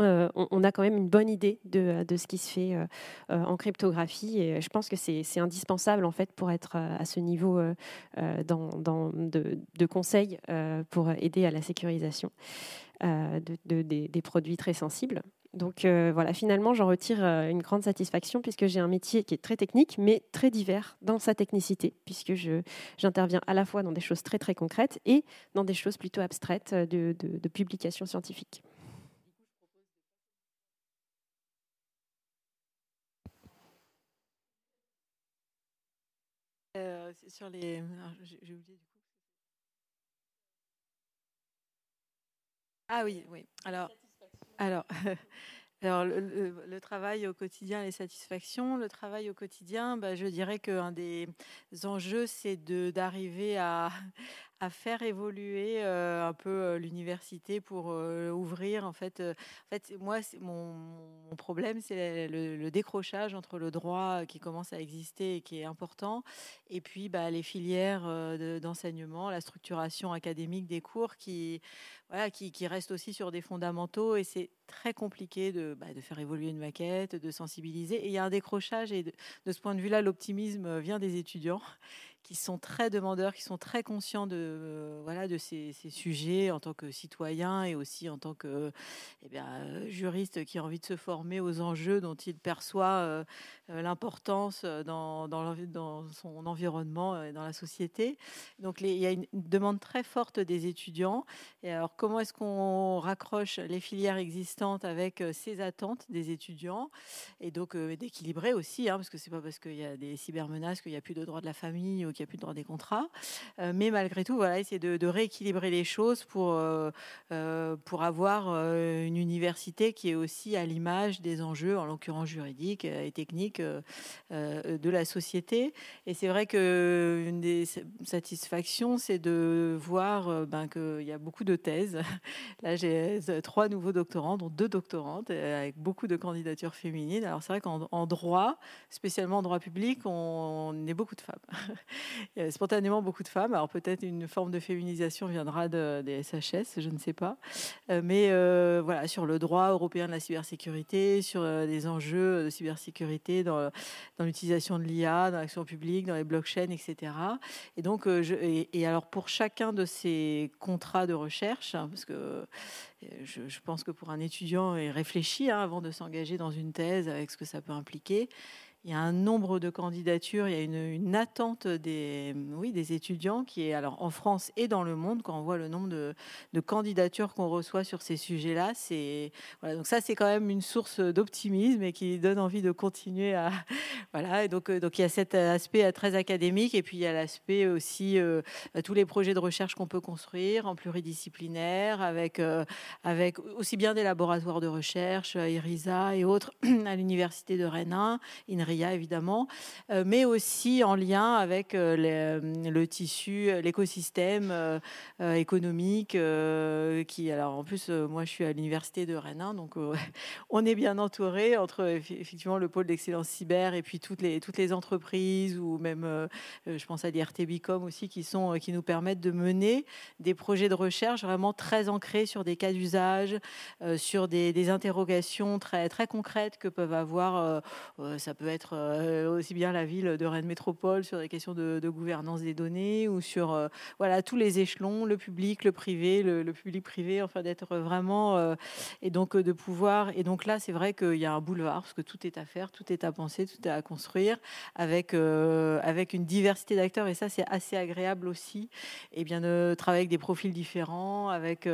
euh, on, a quand même une bonne idée de, ce qui se fait euh, euh, en cryptographie et je pense que c'est indispensable en fait pour être à ce niveau de, de, conseils pour aider à la sécurisation des, produits très sensibles. Donc voilà, finalement, j'en retire une grande satisfaction puisque j'ai un métier qui est très technique, mais très divers dans sa technicité, puisque j'interviens à la fois dans des choses très très concrètes et dans des choses plutôt abstraites de, de publications scientifiques. Euh, sur les. Du coup. Ah oui, oui. Alors le, travail au quotidien, les satisfactions. Le travail au quotidien, bah, je dirais qu'un des enjeux, c'est d'arriver à, à faire évoluer euh, un peu euh, l'université pour euh, ouvrir. En fait, en fait moi, mon, problème, c'est le, décrochage entre le droit qui commence à exister et qui est important, et puis bah, les filières d'enseignement, la structuration académique des cours qui, voilà, qui, qui restent aussi sur des fondamentaux. Et c'est très compliqué de, bah, de, faire évoluer une maquette, de sensibiliser. Et il y a un décrochage, et de ce point de vue-là, l'optimisme vient des étudiants qui sont très demandeurs, qui sont très conscients de, euh, voilà, de ces, sujets en tant que citoyens et aussi en tant que eh bien, juriste qui a envie de se former aux enjeux dont il perçoit euh, euh, l'importance dans, dans, son environnement et dans la société. Donc il y a une demande très forte des étudiants. Et alors comment est-ce qu'on raccroche les filières existantes avec ces attentes des étudiants? Et donc d'équilibrer aussi, hein, parce que c'est pas parce qu'il y a des cybermenaces qu'il n'y a plus de droit de la famille qu'il n'y a plus de droit des contrats. Euh, mais malgré tout, voilà, essayer de, rééquilibrer les choses pour, euh, euh, pour avoir une université qui est aussi à l'image des enjeux, en l'occurrence juridiques et techniques, de la société. Et c'est vrai qu'une des satisfactions, c'est de voir ben, qu'il y a beaucoup de thèses. Là, j'ai trois nouveaux doctorants, dont deux doctorantes, avec beaucoup de candidatures féminines. Alors c'est vrai qu'en droit, spécialement en droit public, on est beaucoup de femmes. Il y spontanément beaucoup de femmes. Alors peut-être une forme de féminisation viendra de, des SHS, je ne sais pas. Euh, mais euh, voilà, sur le droit européen de la cybersécurité, sur euh, des enjeux de cybersécurité dans, dans l'utilisation de l'IA, dans l'action publique, dans les blockchains, etc. Et donc, et, alors pour chacun de ces contrats de recherche, hein, parce que je, pense que pour un étudiant, il réfléchit hein, avant de s'engager dans une thèse avec ce que ça peut impliquer il y a un nombre de candidatures, il y a une, attente des, oui, des étudiants qui est alors en France et dans le monde quand on voit le nombre de, candidatures qu'on reçoit sur ces sujets-là. C'est donc ça c'est quand même une source d'optimisme et qui donne envie de continuer à voilà. Et donc donc il y a cet aspect très académique et puis il y a l'aspect aussi tous les projets de recherche qu'on peut construire en pluridisciplinaire avec avec aussi bien des laboratoires de recherche, IRISA et autres à l'université de Rennes 1, Évidemment, euh, mais aussi en lien avec euh, euh, le tissu, l'écosystème économique qui, alors en plus, moi je suis à l'université de Rennes 1, donc on est bien entouré entre effectivement le pôle d'excellence cyber et puis toutes les, toutes les entreprises ou même, je pense à l'IRTBicom aussi, qui, sont, qui nous permettent de mener des projets de recherche vraiment très ancrés sur des cas d'usage, sur des, des interrogations très, très concrètes que peuvent avoir, ça peut être euh, aussi bien la ville de Rennes Métropole sur des questions de, gouvernance des données ou sur voilà tous les échelons, le public, le privé, le, public privé, enfin d'être vraiment et donc de pouvoir et donc là c'est vrai qu'il y a un boulevard parce que tout est à faire, tout est à penser, tout est à construire avec avec une diversité d'acteurs et ça c'est assez agréable aussi. Et bien de travailler avec des profils différents, avec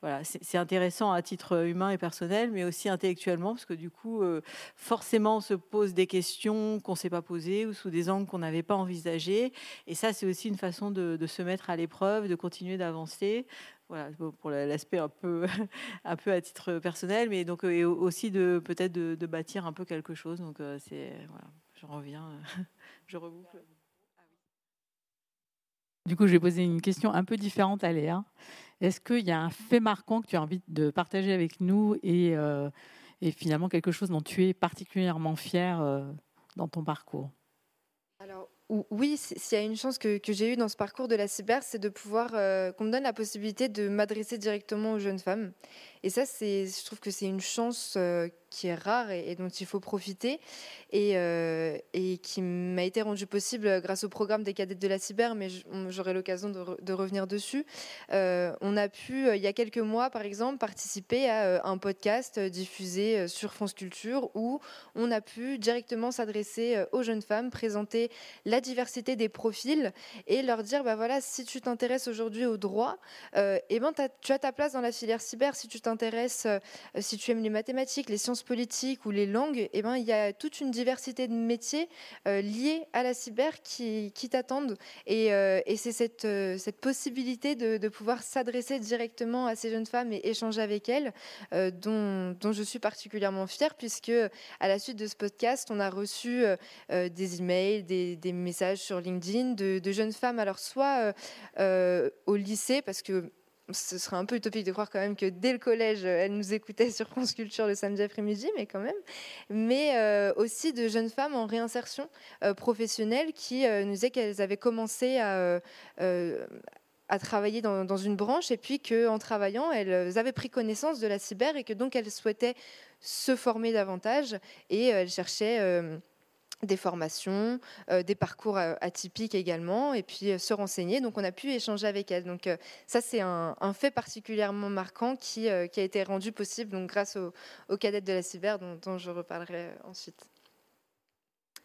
voilà c'est intéressant à titre humain et personnel mais aussi intellectuellement parce que du coup forcément on se pose des questions qu'on ne s'est pas posées ou sous des angles qu'on n'avait pas envisagés. Et ça, c'est aussi une façon de, se mettre à l'épreuve, de continuer d'avancer. Voilà, pour l'aspect un peu, un peu à titre personnel, mais donc aussi de peut-être de, bâtir un peu quelque chose. Donc euh, c'est voilà, je reviens, je reboucle. Du coup, je vais poser une question un peu différente à Léa. Est-ce qu'il y a un fait marquant que tu as envie de partager avec nous et euh, et finalement quelque chose dont tu es particulièrement fier euh, dans ton parcours? Alors oui, s'il y a une chance que, j'ai eue dans ce parcours de la cyber, c'est de pouvoir euh, qu'on me donne la possibilité de m'adresser directement aux jeunes femmes. Et ça, je trouve que c'est une chance euh, qui est rare et, dont il faut profiter et, euh, et qui m'a été rendue possible grâce au programme des cadettes de la cyber, mais j'aurai l'occasion de, revenir dessus. Euh, on a pu, il y a quelques mois, par exemple, participer à un podcast diffusé sur France Culture où on a pu directement s'adresser aux jeunes femmes, présenter la diversité des profils et leur dire, bah voilà, si tu t'intéresses aujourd'hui au droit, et eh ben, tu as ta place dans la filière cyber. Si tu t'intéresse, euh, si tu aimes les mathématiques, les sciences politiques ou les langues, eh ben, il y a toute une diversité de métiers euh, liés à la cyber qui, t'attendent. Et, euh, et c'est cette, cette possibilité de, de pouvoir s'adresser directement à ces jeunes femmes et échanger avec elles dont, dont, je suis particulièrement fière, puisque à la suite de ce podcast, on a reçu des emails, des, des, messages sur LinkedIn de, de, jeunes femmes, alors soit au lycée, parce que ce serait un peu utopique de croire quand même que dès le collège, elle nous écoutait sur France le samedi après-midi, mais quand même. Mais euh, aussi de jeunes femmes en réinsertion euh, professionnelle qui euh, nous disaient qu'elles avaient commencé à, à travailler dans, dans, une branche et puis qu'en travaillant, elles avaient pris connaissance de la cyber et que donc elles souhaitaient se former davantage et elles cherchaient des formations, euh, des parcours euh, atypiques également, et puis euh, se renseigner. Donc on a pu échanger avec elle. Donc ça c'est un, fait particulièrement marquant qui, a été rendu possible donc, grâce aux, cadettes de la cyber dont, je reparlerai ensuite.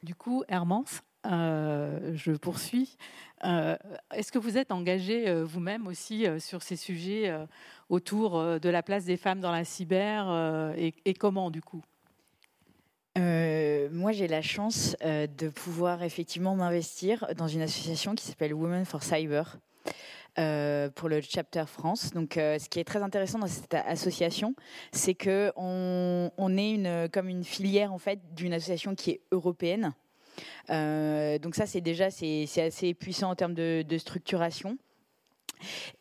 Du coup, Hermance, je poursuis. Est-ce que vous êtes engagé vous-même aussi sur ces sujets autour de la place des femmes dans la cyber et comment du coup? Euh, moi, j'ai la chance euh, de pouvoir effectivement m'investir dans une association qui s'appelle Women for Cyber. Euh, pour le chapter France. Donc, ce qui est très intéressant dans cette association, c'est que on, est une, comme une filière en fait d'une association qui est européenne. donc ça, c'est déjà c'est assez puissant en termes de structuration.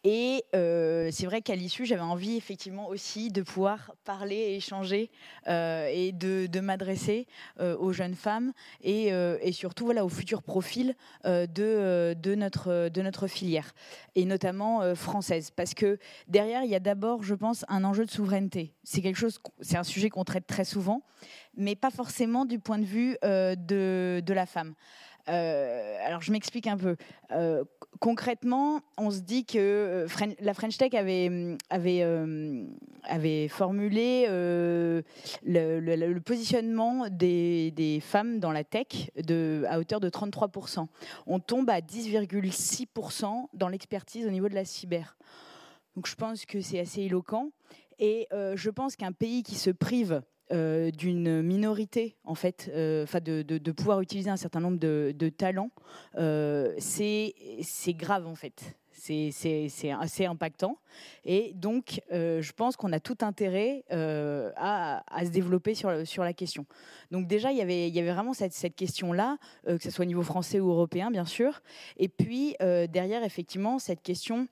Et euh, c'est vrai qu'à l'issue, j'avais envie effectivement aussi de pouvoir parler échanger euh, et de, m'adresser euh, aux jeunes femmes et, surtout voilà, aux futurs profils de, notre, filière et notamment française. Parce que derrière, il y a d'abord, je pense, un enjeu de souveraineté. C'est quelque chose, c'est un sujet qu'on traite très souvent, mais pas forcément du point de vue de, la femme. Alors je m'explique un peu. Concrètement, on se dit que la French Tech avait, avait, avait formulé le, positionnement des, femmes dans la tech à hauteur de 33%. On tombe à 10,6% dans l'expertise au niveau de la cyber. Donc je pense que c'est assez éloquent. Et je pense qu'un pays qui se prive euh, d'une minorité, en fait, euh, de, pouvoir utiliser un certain nombre de, talents, euh, c'est grave, en fait. C'est assez impactant. Et donc, je pense qu'on a tout intérêt à, à, se développer sur, sur la question. Donc déjà, il y avait, y avait vraiment cette, cette question-là, que ce soit au niveau français ou européen, bien sûr. Et puis, derrière, effectivement, cette question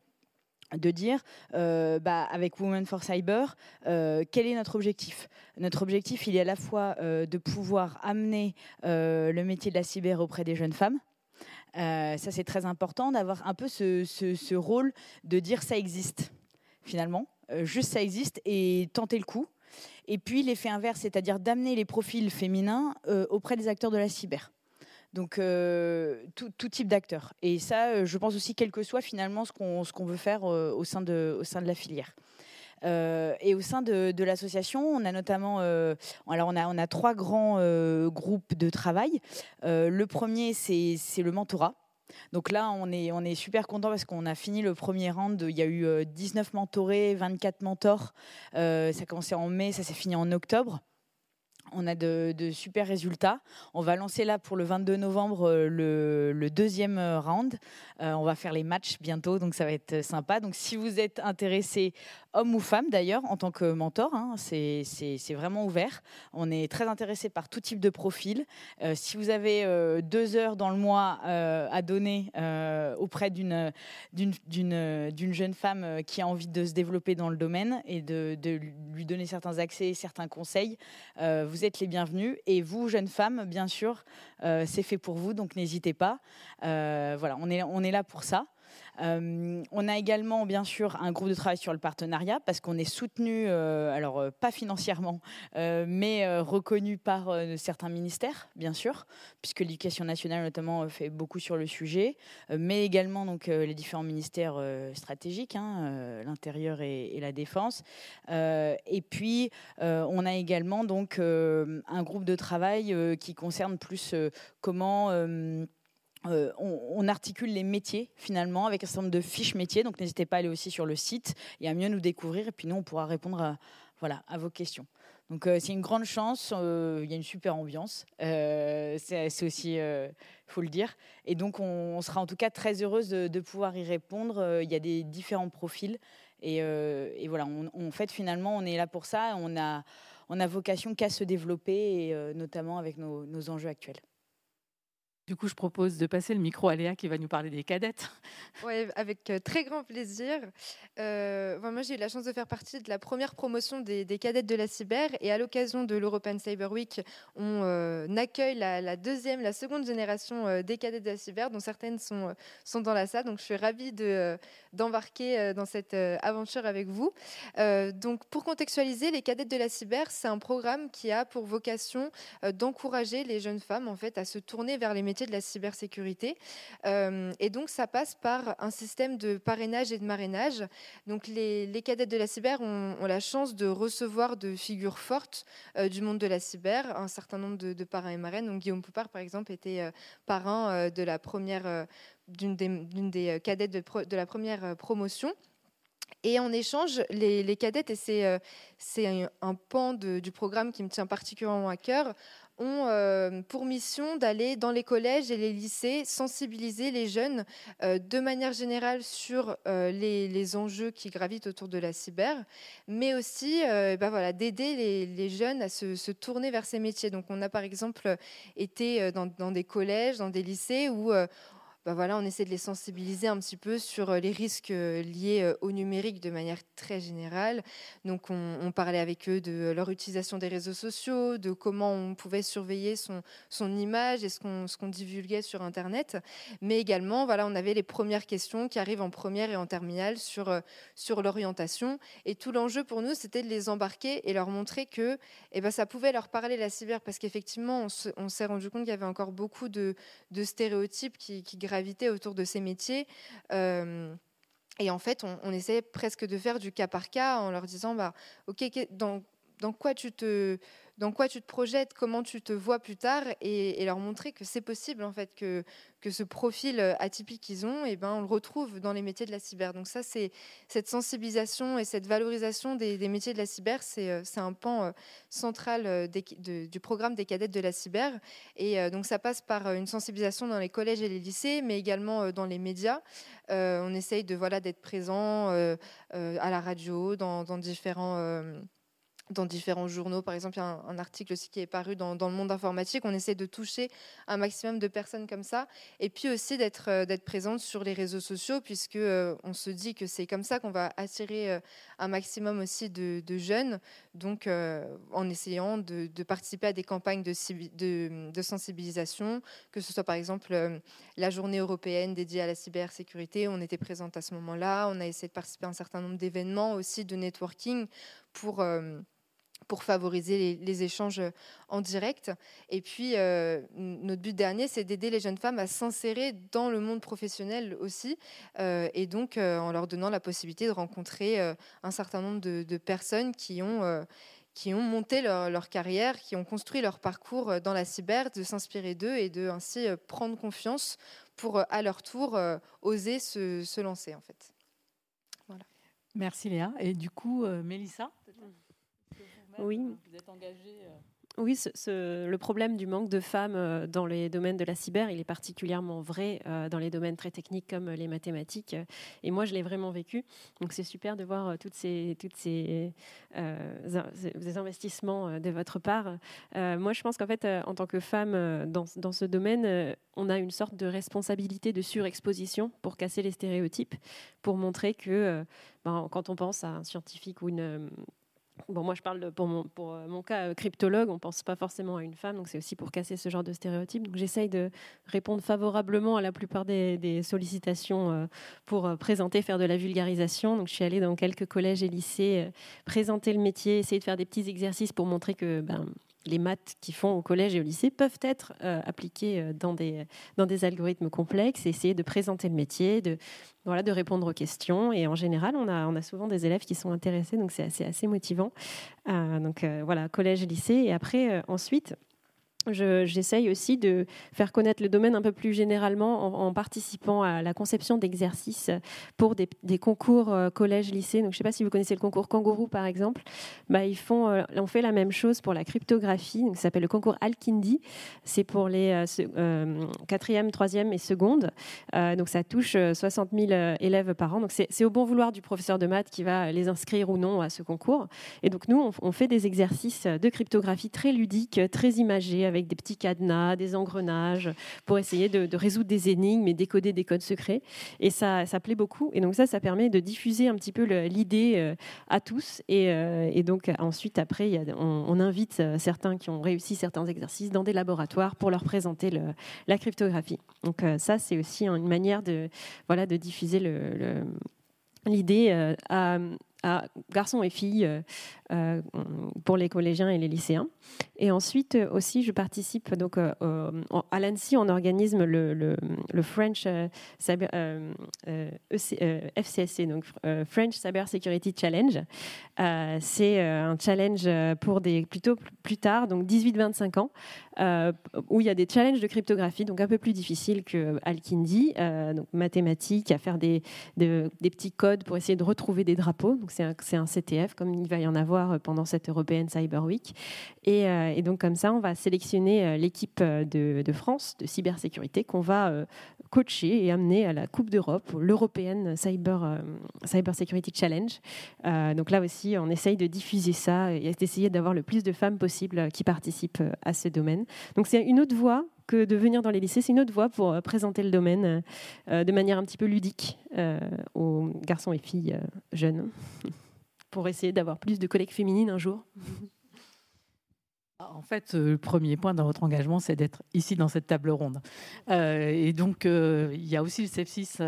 de dire, euh, bah, avec Women for Cyber, euh, quel est notre objectif? Notre objectif, il est à la fois euh, de pouvoir amener le métier de la cyber auprès des jeunes femmes. ça, c'est très important d'avoir un peu ce, ce, rôle de dire ça existe, finalement. juste ça existe et tenter le coup. Et puis l'effet inverse, c'est-à-dire d'amener les profils féminins auprès des acteurs de la cyber. Donc, euh, tout, type d'acteurs. Et ça, euh, je pense aussi, quel que soit finalement ce qu'on veut faire euh, au, sein de, au sein de la filière. et au sein de, de l'association, on a notamment, alors on a, on a trois grands groupes de travail. le premier, c'est le mentorat. Donc là, on est, on est super content parce qu'on a fini le premier round. Il y a eu 19 mentorés, 24 mentors. ça a commencé en mai, ça s'est fini en octobre. On a de, super résultats. On va lancer là pour le 22 novembre euh, le, deuxième round. Euh, on va faire les matchs bientôt, donc ça va être sympa. Donc si vous êtes intéressé, homme ou femme d'ailleurs, en tant que mentor, hein, c'est vraiment ouvert. On est très intéressé par tout type de profil. si vous avez deux heures dans le mois à donner auprès d'une jeune femme qui a envie de se développer dans le domaine et de, lui donner certains accès, certains conseils, vous êtes les bienvenus. Et vous, jeunes femmes, bien sûr, euh, c'est fait pour vous, donc n'hésitez pas. Euh, voilà, on est là pour ça. Euh, on a également, bien sûr, un groupe de travail sur le partenariat parce qu'on est soutenu, euh, alors euh, pas financièrement, mais reconnu par certains ministères, bien sûr, puisque l'éducation nationale notamment fait beaucoup sur le sujet, mais également donc les différents ministères stratégiques, hein, l'intérieur et, la défense. et puis, on a également donc un groupe de travail qui concerne plus comment euh, on, articule les métiers finalement avec un certain nombre de fiches métiers. Donc n'hésitez pas à aller aussi sur le site et à mieux nous découvrir. Et puis nous, on pourra répondre à, vos questions. Donc euh, c'est une grande chance. Euh, il y a une super ambiance. c'est aussi, il faut le dire. Et donc on, sera en tout cas très heureuse de, pouvoir y répondre. Il y a des différents profils. Et, voilà, on, fait finalement, on est là pour ça. On a, on a vocation qu'à se développer, et, notamment avec nos enjeux actuels. Du coup, je propose de passer le micro à Léa qui va nous parler des cadettes. Oui, avec euh, très grand plaisir. Euh, moi, j'ai eu la chance de faire partie de la première promotion des, cadettes de la cyber et à l'occasion de l'European Cyber Week, on euh, accueille la, deuxième, la seconde génération des cadettes de la cyber, dont certaines sont, sont dans la salle. Donc, je suis ravie de, d'embarquer dans cette aventure avec vous. donc, pour contextualiser, les cadettes de la cyber, c'est un programme qui a pour vocation d'encourager les jeunes femmes en fait à se tourner vers les métiers de la cybersécurité. Euh, et donc, ça passe par un système de parrainage et de marrainage. Donc, les, les cadettes de la cyber ont, la chance de recevoir de figures fortes euh, du monde de la cyber, un certain nombre de, parrains et marraines. Donc, Guillaume Poupard, par exemple, était euh, parrain de la première, d'une des, cadettes de, la première promotion. Et en échange, les, les cadettes, et c'est, c'est un pan du programme qui me tient particulièrement à cœur, ont euh, pour mission d'aller dans les collèges et les lycées sensibiliser les jeunes euh, de manière générale sur euh, les, enjeux qui gravitent autour de la cyber, mais aussi bah voilà, d'aider les, jeunes à se, tourner vers ces métiers. Donc on a par exemple été dans, dans des collèges, dans des lycées où bah voilà, on essaie de les sensibiliser un petit peu sur euh, les risques euh, liés euh, au numérique de manière très générale. Donc, on, parlait avec eux de leur utilisation des réseaux sociaux, de comment on pouvait surveiller son, son image et ce qu'on divulguait sur Internet. Mais également, voilà, on avait les premières questions qui arrivent en première et en terminale sur, sur l'orientation. Et tout l'enjeu pour nous, c'était de les embarquer et leur montrer que eh ben, ça pouvait leur parler la cyber, parce qu'effectivement, on s'est rendu compte qu'il y avait encore beaucoup de, de stéréotypes qui, qui autour de ces métiers. et en fait, on, essaie presque de faire du cas par cas en leur disant, bah, OK, dans, dans quoi tu te dans quoi tu te projettes, comment tu te vois plus tard, et, leur montrer que c'est possible en fait que, que ce profil euh, atypique qu'ils ont, eh ben on le retrouve dans les métiers de la cyber. Donc ça c'est cette sensibilisation et cette valorisation des, métiers de la cyber, c'est euh, un pan euh, central du programme des cadettes de la cyber. Et donc ça passe par une sensibilisation dans les collèges et les lycées, mais également dans les médias. on essaye de voilà d'être présent à la radio, dans différents dans différents journaux. Par exemple, il y a un, article aussi qui est paru dans, le monde informatique. On essaie de toucher un maximum de personnes comme ça. Et puis aussi d'être euh, présente sur les réseaux sociaux, puisque euh, on se dit que c'est comme ça qu'on va attirer euh, un maximum aussi de, jeunes. Donc, en essayant de, participer à des campagnes de, sensibilisation, que ce soit par exemple la journée européenne dédiée à la cybersécurité. On était présente à ce moment-là. On a essayé de participer à un certain nombre d'événements aussi de networking pour pour favoriser les, échanges en direct. Et puis, euh, notre but dernier, c'est d'aider les jeunes femmes à s'insérer dans le monde professionnel aussi, euh, et donc euh, en leur donnant la possibilité de rencontrer un certain nombre de, personnes qui ont qui ont monté leur, carrière, qui ont construit leur parcours dans la cyber, de s'inspirer d'eux et de ainsi prendre confiance pour à leur tour oser se, se, lancer en fait. Voilà. Merci Léa. Et du coup, Mélissa oui. Vous êtes engagée euh, oui, le problème du manque de femmes euh, dans les domaines de la cyber, il est particulièrement vrai euh, dans les domaines très techniques comme les mathématiques. Et moi, je l'ai vraiment vécu. Donc, c'est super de voir toutes ces, toutes ces, investissements de votre part. moi, je pense qu'en fait, en tant que femme dans, dans ce domaine, on a une sorte de responsabilité de surexposition pour casser les stéréotypes, pour montrer que ben, quand on pense à un scientifique ou une Bon, moi, je parle pour mon, euh, cas euh, cryptologue, on ne pense pas forcément à une femme, donc c'est aussi pour casser ce genre de stéréotypes. Donc, j'essaye de répondre favorablement à la plupart des, sollicitations euh, pour présenter, faire de la vulgarisation. Donc, je suis allée dans quelques collèges et lycées présenter le métier, essayer de faire des petits exercices pour montrer que ben, les maths qui font au collège et au lycée peuvent être euh, appliquées euh, dans des, dans des algorithmes complexes, essayer de présenter le métier, de, voilà, de répondre aux questions. Et en général, on a, on a souvent des élèves qui sont intéressés, donc c'est assez, assez motivant. Euh, donc voilà, collège et lycée. Et après, ensuite, J'essaye aussi de faire connaître le domaine un peu plus généralement en, participant à la conception d'exercices pour des, concours euh, collège-lycée. Je ne sais pas si vous connaissez le concours Kangourou, par exemple. Bah, ils font, euh, on fait la même chose pour la cryptographie. Donc, ça s'appelle le concours Alkindi. C'est pour les euh, quatrième, troisième et seconde. donc, ça touche 60 000 élèves par an. C'est au bon vouloir du professeur de maths qui va les inscrire ou non à ce concours. Et donc, nous, on, on fait des exercices de cryptographie très ludiques, très imagés avec des petits cadenas, des engrenages, pour essayer de, résoudre des énigmes et décoder des codes secrets. Et ça, ça plaît beaucoup. Et donc ça, ça permet de diffuser un petit peu l'idée euh, à tous. Euh, et, donc ensuite, après, on, invite euh, certains qui ont réussi certains exercices dans des laboratoires pour leur présenter la cryptographie. Donc ça, c'est aussi une manière de, voilà, de diffuser l'idée à, à, garçons et filles euh, pour les collégiens et les lycéens. Et ensuite euh, aussi, je participe donc euh, à l'ANSI, on organise le, French Cyber, FCSC, e donc French Cyber Security Challenge. C'est un challenge pour des plutôt plus tard, donc 18-25 ans, où il y a des challenges de cryptographie, donc un peu plus difficiles que Alkindi, donc mathématiques, à faire des, des, petits codes pour essayer de retrouver des drapeaux. Donc c'est un CTF, comme il va y en avoir pendant cette européenne Cyber Week. Et, euh, donc comme ça, on va sélectionner euh, l'équipe euh, de, France de cybersécurité qu'on va coacher et amener à la Coupe d'Europe, l'européenne Cyber, Cyber Security Challenge. donc là aussi, on essaye de diffuser ça et d'essayer d'avoir le plus de femmes possible qui participent à ce domaine. Donc c'est une autre voie que de venir dans les lycées. C'est une autre voie pour présenter le domaine de manière un petit peu ludique aux garçons et filles jeunes pour essayer d'avoir plus de collègues féminines un jour. en fait, euh, le premier point dans votre engagement, c'est d'être ici dans cette table ronde. Euh, et donc, euh, il y a aussi le sepsis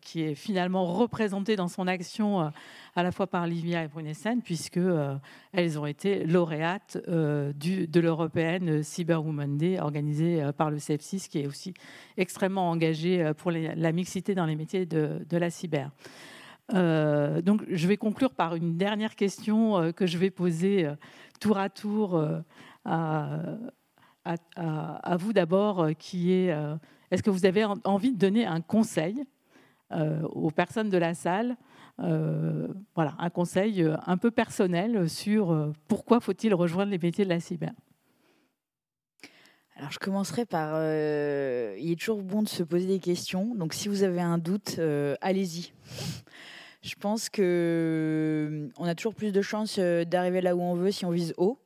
qui est finalement représenté dans son action à la fois par Livia et Brunessen, puisque elles ont été lauréates de l'européenne Cyber Women Day organisée par le sepsis, qui est aussi extrêmement engagé pour la mixité dans les métiers de la cyber. Donc, je vais conclure par une dernière question que je vais poser tour à tour à, vous d'abord, euh, qui est euh, est-ce que vous avez envie de donner un conseil euh, aux personnes de la salle voilà, un conseil un peu personnel sur pourquoi faut-il rejoindre les métiers de la cyber? Alors je commencerai par, il est toujours bon de se poser des questions, donc si vous avez un doute, allez-y. Je pense que on a toujours plus de chances d'arriver là où on veut si on vise haut.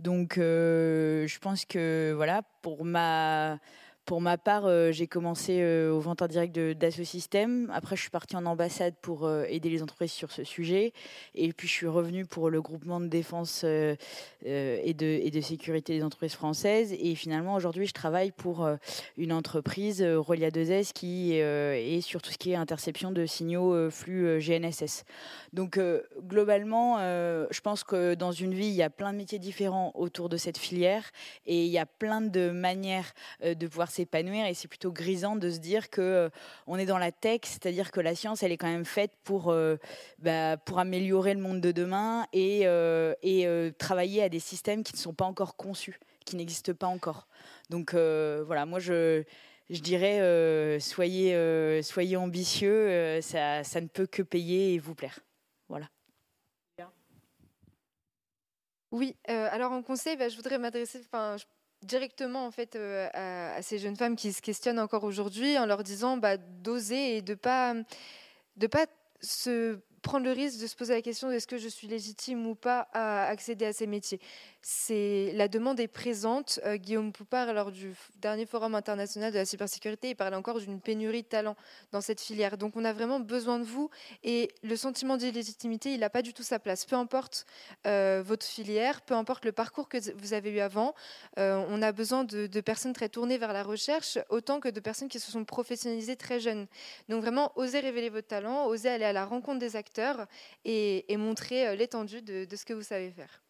Donc, euh, je pense que voilà, pour ma pour ma part, euh, j'ai commencé euh, au vente en direct d'Asso System. Après, je suis partie en ambassade pour euh, aider les entreprises sur ce sujet. Et puis, je suis revenue pour le groupement de défense et, de, et de sécurité des entreprises françaises. Et finalement, aujourd'hui, je travaille pour une entreprise, Relia 2S, qui est sur tout ce qui est interception de signaux flux GNSS. Donc, globalement, je pense que dans une vie, il y a plein de métiers différents autour de cette filière. Et il y a plein de manières de pouvoir s'épanouir et c'est plutôt grisant de se dire que euh, on est dans la tech, c'est-à-dire que la science elle est quand même faite pour euh, bah, pour améliorer le monde de demain et, euh, et travailler à des systèmes qui ne sont pas encore conçus, qui n'existent pas encore. Donc voilà, moi je je dirais soyez soyez ambitieux, ça, ça ne peut que payer et vous plaire. Voilà. Oui, alors en conseil, bah, je voudrais m'adresser, directement en fait euh, à, ces jeunes femmes qui se questionnent encore aujourd'hui en leur disant bah, d'oser et de pas de pas se prendre le risque de se poser la question est-ce que je suis légitime ou pas à accéder à ces métiers la demande est présente. Euh, Guillaume Poupard, lors du dernier forum international de la cybersécurité, il parlait encore d'une pénurie de talents dans cette filière. Donc on a vraiment besoin de vous et le sentiment d'illégitimité, il n'a pas du tout sa place. Peu importe euh, votre filière, peu importe le parcours que vous avez eu avant, euh, on a besoin de, personnes très tournées vers la recherche autant que de personnes qui se sont professionnalisées très jeunes. Donc vraiment, osez révéler votre talent, osez aller à la rencontre des acteurs et, montrer l'étendue de ce que vous savez faire.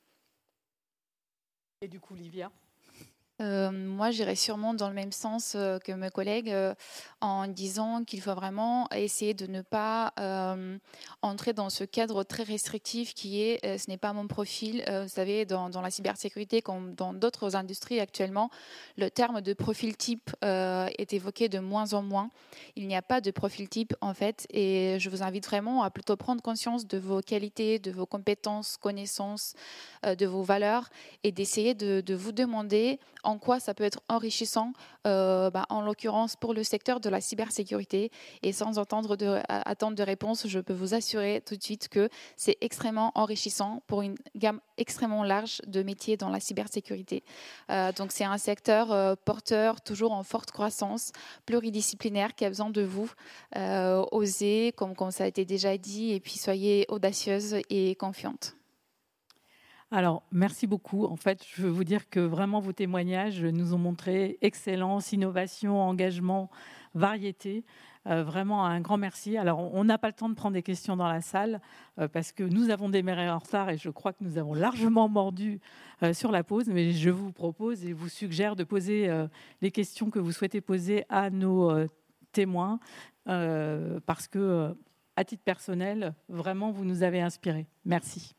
Et du coup, Livia euh, moi, j'irais sûrement dans le même sens euh, que mes collègues euh, en disant qu'il faut vraiment essayer de ne pas entrer dans ce cadre très restrictif qui est ce n'est pas mon profil. vous savez, dans, la cybersécurité, comme dans d'autres industries actuellement, le terme de profil type est évoqué de moins en moins. Il n'y a pas de profil type en fait, et je vous invite vraiment à plutôt prendre conscience de vos qualités, de vos compétences, connaissances, de vos valeurs, et d'essayer de, de vous demander en quoi ça peut être enrichissant, euh, bah, en l'occurrence pour le secteur de la cybersécurité. Et sans de, attendre de réponse, je peux vous assurer tout de suite que c'est extrêmement enrichissant pour une gamme extrêmement large de métiers dans la cybersécurité. Euh, donc c'est un secteur euh, porteur, toujours en forte croissance, pluridisciplinaire, qui a besoin de vous. osez, comme, comme ça a été déjà dit, et puis soyez audacieuse et confiante. Alors, merci beaucoup. En fait, je veux vous dire que vraiment vos témoignages nous ont montré excellence, innovation, engagement, variété. Euh, vraiment un grand merci. Alors, on n'a pas le temps de prendre des questions dans la salle euh, parce que nous avons démarré en retard et je crois que nous avons largement mordu euh, sur la pause. Mais je vous propose et vous suggère de poser les questions que vous souhaitez poser à nos témoins parce que, à titre personnel, vraiment, vous nous avez inspirés. Merci.